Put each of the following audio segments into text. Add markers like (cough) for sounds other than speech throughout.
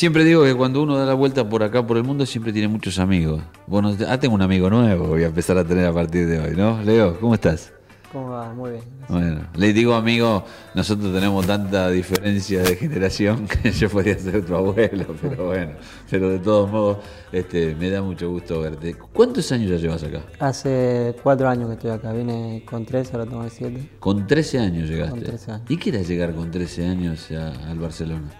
Siempre digo que cuando uno da la vuelta por acá, por el mundo, siempre tiene muchos amigos. Bueno, ah, tengo un amigo nuevo, voy a empezar a tener a partir de hoy, ¿no? Leo, ¿cómo estás? ¿Cómo va? Muy bien. Bueno, le digo amigo, nosotros tenemos tanta diferencia de generación (laughs) que yo podría ser tu abuelo, pero (laughs) bueno, pero de todos modos, este, me da mucho gusto verte. ¿Cuántos años ya llevas acá? Hace cuatro años que estoy acá, vine con 13, ahora tengo siete. Con 13 años llegaste. Con 13 años. ¿Y qué era llegar con 13 años al Barcelona?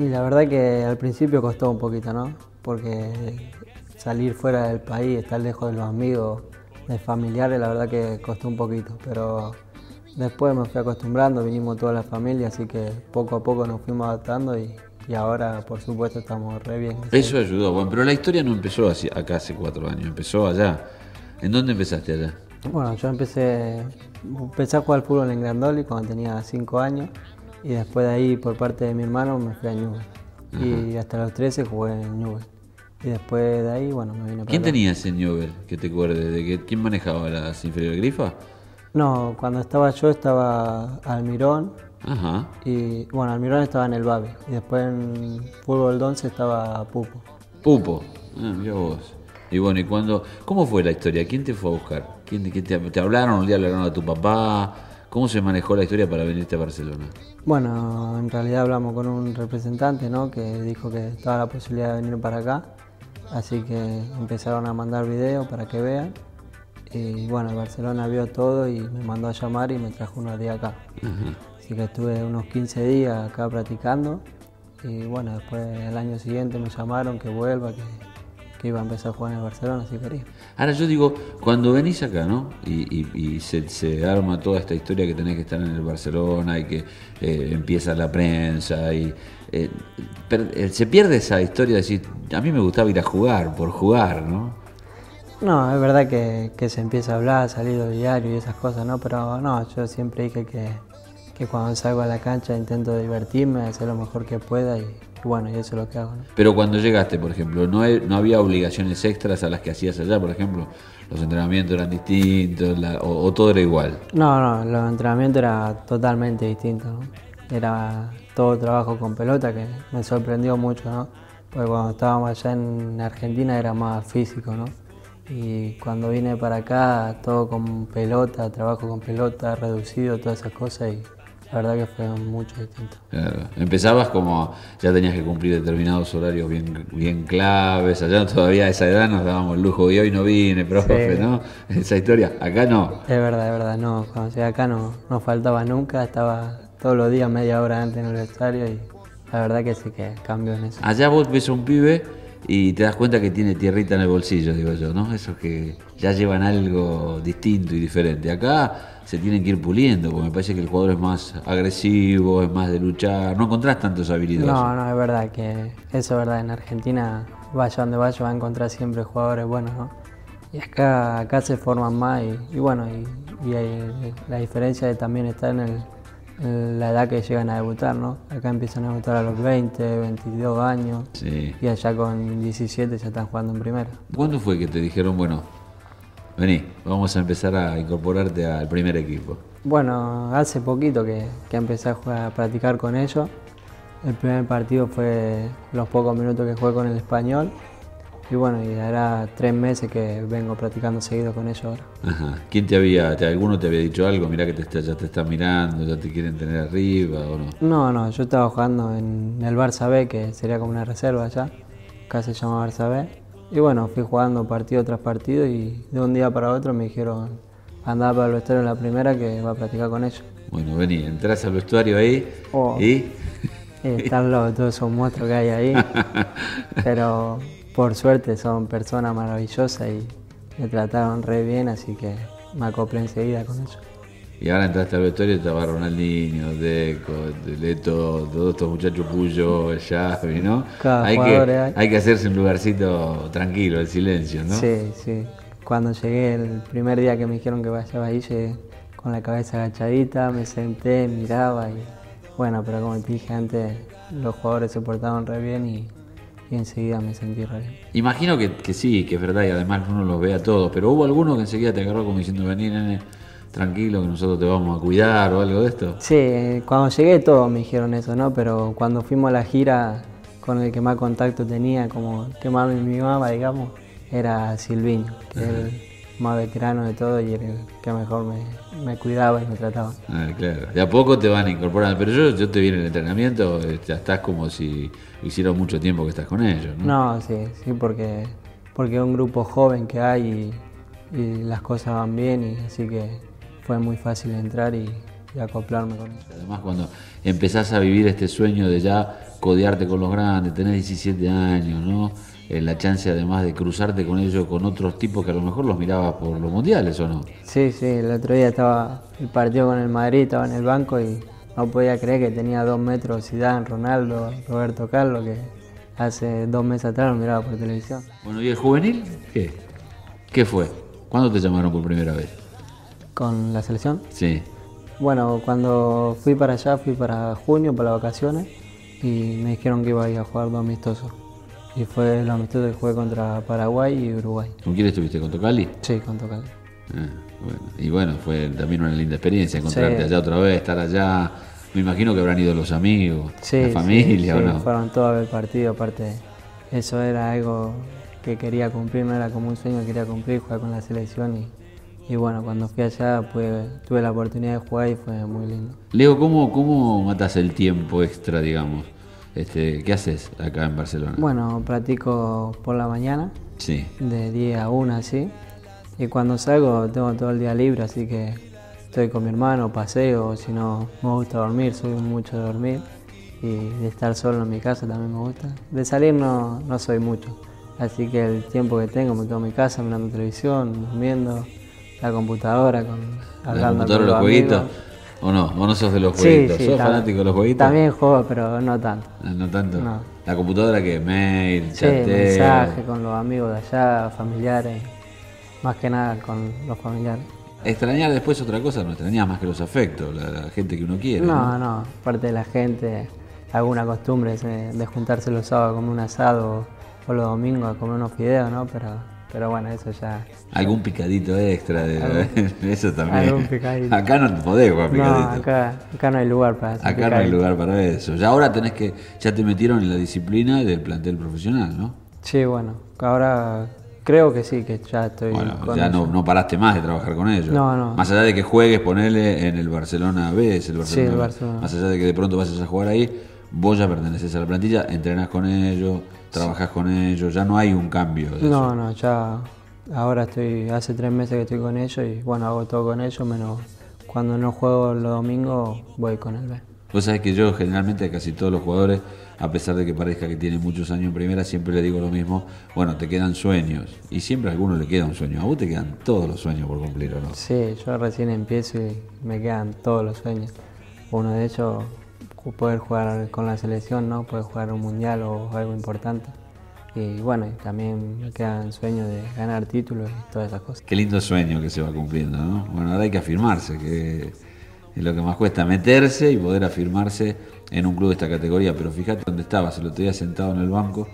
Y la verdad que al principio costó un poquito, ¿no? Porque salir fuera del país, estar lejos de los amigos, de familiares, la verdad que costó un poquito, pero después me fui acostumbrando, vinimos toda la familia, así que poco a poco nos fuimos adaptando y, ahora por supuesto estamos re bien. Eso ayudó, bueno, pero la historia no empezó así, acá hace cuatro años, empezó allá. ¿En dónde empezaste allá? Bueno, yo empecé, empecé a jugar al fútbol en Grandoli cuando tenía cinco años y después de ahí por parte de mi hermano me fui a Newell. Y hasta los 13 jugué en Newell. Y después de ahí, bueno, me vine para ¿Quién tenía ese Newell que te acuerdes? ¿De que, ¿Quién manejaba las inferiores grifa? No, cuando estaba yo estaba Almirón. Ajá. Y bueno, Almirón estaba en el Babi. Y después en Fútbol 11 estaba Pupo. Pupo, ah, mira vos. Y bueno, ¿y cuándo? ¿Cómo fue la historia? ¿Quién te fue a buscar? ¿Quién, te, te hablaron? ¿Un día hablaron a tu papá? ¿Cómo se manejó la historia para venirte a Barcelona? Bueno, en realidad hablamos con un representante ¿no? que dijo que estaba la posibilidad de venir para acá, así que empezaron a mandar videos para que vean. Y bueno, Barcelona vio todo y me mandó a llamar y me trajo unos días acá. Así que estuve unos 15 días acá practicando y bueno, después el año siguiente me llamaron que vuelva, que que iba a empezar a jugar en el Barcelona si quería. Ahora yo digo, cuando venís acá, ¿no? Y, se, arma toda esta historia que tenés que estar en el Barcelona y que eh, empieza la prensa y eh, eh, se pierde esa historia de decir, a mí me gustaba ir a jugar, por jugar, ¿no? No, es verdad que, se empieza a hablar, salir del diario y esas cosas, ¿no? Pero no, yo siempre dije que, que cuando salgo a la cancha intento divertirme, hacer lo mejor que pueda y bueno, y eso es lo que hago. Pero cuando llegaste, por ejemplo, ¿no, ¿no había obligaciones extras a las que hacías allá? Por ejemplo, los entrenamientos eran distintos o, todo era igual. No, no, los entrenamientos eran totalmente distintos. ¿no? Era todo trabajo con pelota que me sorprendió mucho, ¿no? Porque cuando estábamos allá en Argentina era más físico, ¿no? Y cuando vine para acá, todo con pelota, trabajo con pelota, reducido, todas esas cosas y la verdad que fue mucho distinto. Empezabas como ya tenías que cumplir determinados horarios bien, bien claves, allá todavía a esa edad nos dábamos el lujo y hoy no vine, profe, ¿no? (laughs) Esa historia, acá no. Es verdad, es verdad, no, cuando llegué acá no, no faltaba nunca, estaba todos los días media hora antes en el estadio y la verdad que sí que cambió en eso. Allá vos ves a un pibe y te das cuenta que tiene tierrita en el bolsillo, digo yo, ¿no? Esos que ya llevan algo distinto y diferente. Acá se tienen que ir puliendo, porque me parece que el jugador es más agresivo, es más de luchar, no encontrás tantos habilidades. No, no, es verdad que eso es verdad, en Argentina, vaya donde vaya, va a encontrar siempre jugadores buenos, ¿no? Y acá, acá se forman más y, bueno, y, la diferencia también está en, la edad que llegan a debutar, ¿no? Acá empiezan a debutar a los 20, 22 años y allá con 17 ya están jugando en primera. ¿Cuándo fue que te dijeron, bueno, Vení, vamos a empezar a incorporarte al primer equipo. Bueno, hace poquito que, empecé a, jugar, a practicar con ellos. El primer partido fue los pocos minutos que jugué con el español. Y bueno, y hará tres meses que vengo practicando seguido con ellos ahora. Ajá. ¿Quién te había, te, alguno te había dicho algo? Mirá que te ya te están mirando, ya te quieren tener arriba o no? No, no, yo estaba jugando en el Barça B, que sería como una reserva allá. Acá se llama Barça B. Y bueno, fui jugando partido tras partido y de un día para otro me dijeron, andaba para el vestuario en la primera que va a practicar con ellos. Bueno, vení, entras al vestuario ahí oh. y... (laughs) Están los, todos esos monstruos que hay ahí. (laughs) Pero por suerte son personas maravillosas y me trataron re bien, así que me acoplé enseguida con ellos. Y ahora entraste al vestuario y estaba Ronaldinho, Deco, Leto, todos estos muchachos Puyo, Xavi, ¿no? hay, que, hay. que hacerse un lugarcito tranquilo, el silencio, ¿no? Sí, sí. Cuando llegué el primer día que me dijeron que vaya ahí, llegué con la cabeza agachadita, me senté, miraba y bueno, pero como te dije antes, los jugadores se portaban re bien y, enseguida me sentí re bien. Imagino que, que, sí, que es verdad y además uno los ve a todos, pero hubo alguno que enseguida te agarró como diciendo, vení, nene tranquilo que nosotros te vamos a cuidar o algo de esto? Sí, cuando llegué todos me dijeron eso, ¿no? Pero cuando fuimos a la gira con el que más contacto tenía, como que más me mimaba, digamos, era Silviño, que el más veterano de todo y el que mejor me, me cuidaba y me trataba. Ah, claro. De a poco te van incorporando, pero yo, yo te vi en el entrenamiento, eh, ya estás como si hiciera mucho tiempo que estás con ellos, ¿no? No, sí, sí, porque, porque es un grupo joven que hay y, y las cosas van bien y así que fue muy fácil entrar y, y acoplarme con ellos. Además, cuando empezás a vivir este sueño de ya codearte con los grandes, tenés 17 años, ¿no? Eh, la chance además de cruzarte con ellos, con otros tipos que a lo mejor los mirabas por los mundiales, ¿o no? Sí, sí, el otro día estaba el partido con el Madrid, estaba en el banco y no podía creer que tenía dos metros Zidane, Ronaldo, Roberto Carlos, que hace dos meses atrás lo miraba por televisión. Bueno, ¿y el juvenil? ¿Qué? ¿Qué fue? ¿Cuándo te llamaron por primera vez? Con la selección. Sí. Bueno, cuando fui para allá, fui para junio, para las vacaciones, y me dijeron que iba a ir a jugar dos amistosos. Y fue los amistosos que jugué contra Paraguay y Uruguay. ¿Con quién estuviste? ¿Con Tocali? Sí, con Tocali. Ah, bueno. Y bueno, fue también una linda experiencia encontrarte Sí. allá otra vez, estar allá. Me imagino que habrán ido los amigos, Sí, la familia, sí, ¿o no? Fueron todos a ver el partido, aparte eso era algo que quería cumplir, no era como un sueño que quería cumplir, jugar con la selección y, y bueno, cuando fui allá pues, tuve la oportunidad de jugar y fue muy lindo. Leo, ¿cómo, ¿cómo matas el tiempo extra, digamos? Este, ¿Qué haces acá en Barcelona? Bueno, practico por la mañana, Sí. de 10 a 1 así, y cuando salgo tengo todo el día libre, así que estoy con mi hermano, paseo, si no me gusta dormir, soy mucho de dormir, y de estar solo en mi casa también me gusta. De salir no, no soy mucho, así que el tiempo que tengo me quedo en mi casa mirando televisión, durmiendo, la computadora, con, ¿La hablando computadora, con los jueguitos? amigos. ¿O no? ¿O no sos de los jueguitos? sí, ¿Sos tam- fanático de los jueguitos? También juego, pero no tanto. Ah, No tanto. No. La computadora que mail, Sí, chateo. mensaje con los amigos de allá, familiares, más que nada con los familiares. Extrañar después otra cosa, no extrañas más que los afectos, la, la gente que uno quiere. No, no, parte de la gente, alguna costumbre de, de juntarse los sábados a comer un asado o los domingos a comer unos fideos, ¿no? Pero, pero bueno, eso ya... Algún picadito extra, de, Algún- (laughs) eso también. algún picadito. Acá no te podés jugar No, picadito. acá, acá no hay lugar para hacer Acá no hay picadito. lugar para eso. Ya ahora tenés que, ya te metieron en la disciplina del plantel profesional, ¿no? Sí, bueno, ahora creo que sí, que ya estoy Bueno, con ya no, no paraste más de trabajar con ellos. No, no. Más allá de que juegues, ponele en el Barcelona B, es el Barcelona, el B. Barcelona. Más allá de que de pronto vayas a jugar ahí, vos ya perteneces a la plantilla, entrenás con ellos, trabajás con ellos, ya no hay un cambio. de No, eso. no, ya ahora estoy, hace tres meses que estoy con ellos y bueno, hago todo con ellos, menos cuando no juego los domingos voy con el B. Vos sabés que yo generalmente a casi todos los jugadores, a pesar de que parezca que tienen muchos años en primera, siempre le digo lo mismo, bueno, te quedan sueños. Y siempre a alguno le queda un sueño. A vos te quedan todos los sueños por cumplir, ¿o no? Sí, yo recién empiezo y me quedan todos los sueños. Uno de ellos, poder jugar con la selección, ¿no? Poder jugar un mundial o algo importante. Y bueno, también me quedan sueños de ganar títulos y todas esas cosas. Qué lindo sueño que se va cumpliendo, ¿no? Bueno, ahora hay que afirmarse, que es lo que más cuesta, meterse y poder afirmarse en un club de esta categoría. Pero fíjate dónde estabas, el otro día sentado en el banco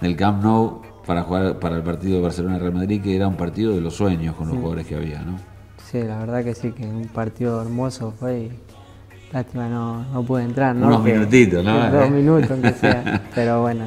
del Camp Nou para jugar para el partido de Barcelona-Real Madrid, que era un partido de los sueños con los jugadores que había, ¿no? Sí, la verdad que sí, que un partido hermoso fue y lástima no, no pude entrar, ¿no? Unos Que- minutitos, ¿no? Dos minutos, aunque sea, (laughs) pero bueno.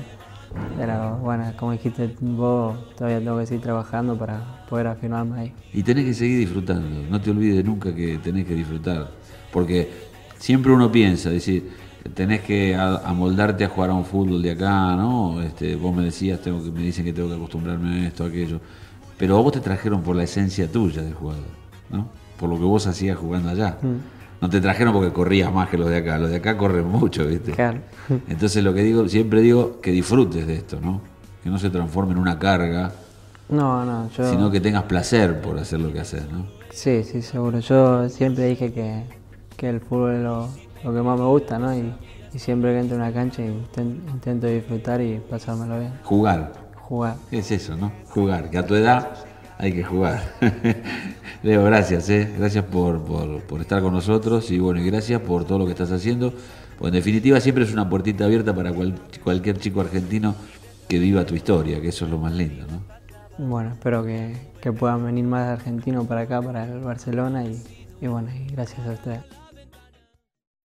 Pero bueno, como dijiste vos, todavía tengo que seguir trabajando para poder afirmarme ahí. Y tenés que seguir disfrutando, no te olvides nunca que tenés que disfrutar, porque siempre uno piensa, decir, tenés que amoldarte a jugar a un fútbol de acá, ¿no? Este, vos me decías, tengo que, me dicen que tengo que acostumbrarme a esto, a aquello, pero a vos te trajeron por la esencia tuya del jugador, ¿no? Por lo que vos hacías jugando allá. No te trajeron porque corrías más que los de acá, los de acá corren mucho, ¿viste? Claro. Entonces lo que digo, siempre digo que disfrutes de esto, ¿no? Que no se transforme en una carga, No, no, yo... sino que tengas placer por hacer lo que haces, ¿no? Sí, sí, seguro. Yo siempre dije que, que el fútbol es lo, lo que más me gusta, ¿no? Y, y siempre que entro a una cancha inten- intento disfrutar y pasármelo bien. Jugar. Jugar. ¿Qué es eso, no? Jugar. Que a tu edad hay que jugar. (laughs) Leo, gracias, ¿eh? Gracias por, por, estar con nosotros y bueno, y gracias por todo lo que estás haciendo. Pues en definitiva siempre es una puertita abierta para cual- cualquier chico argentino que viva tu historia, que eso es lo más lindo, ¿no? Bueno, espero que, que puedan venir más argentinos para acá, para el Barcelona y, y bueno, y gracias a ustedes.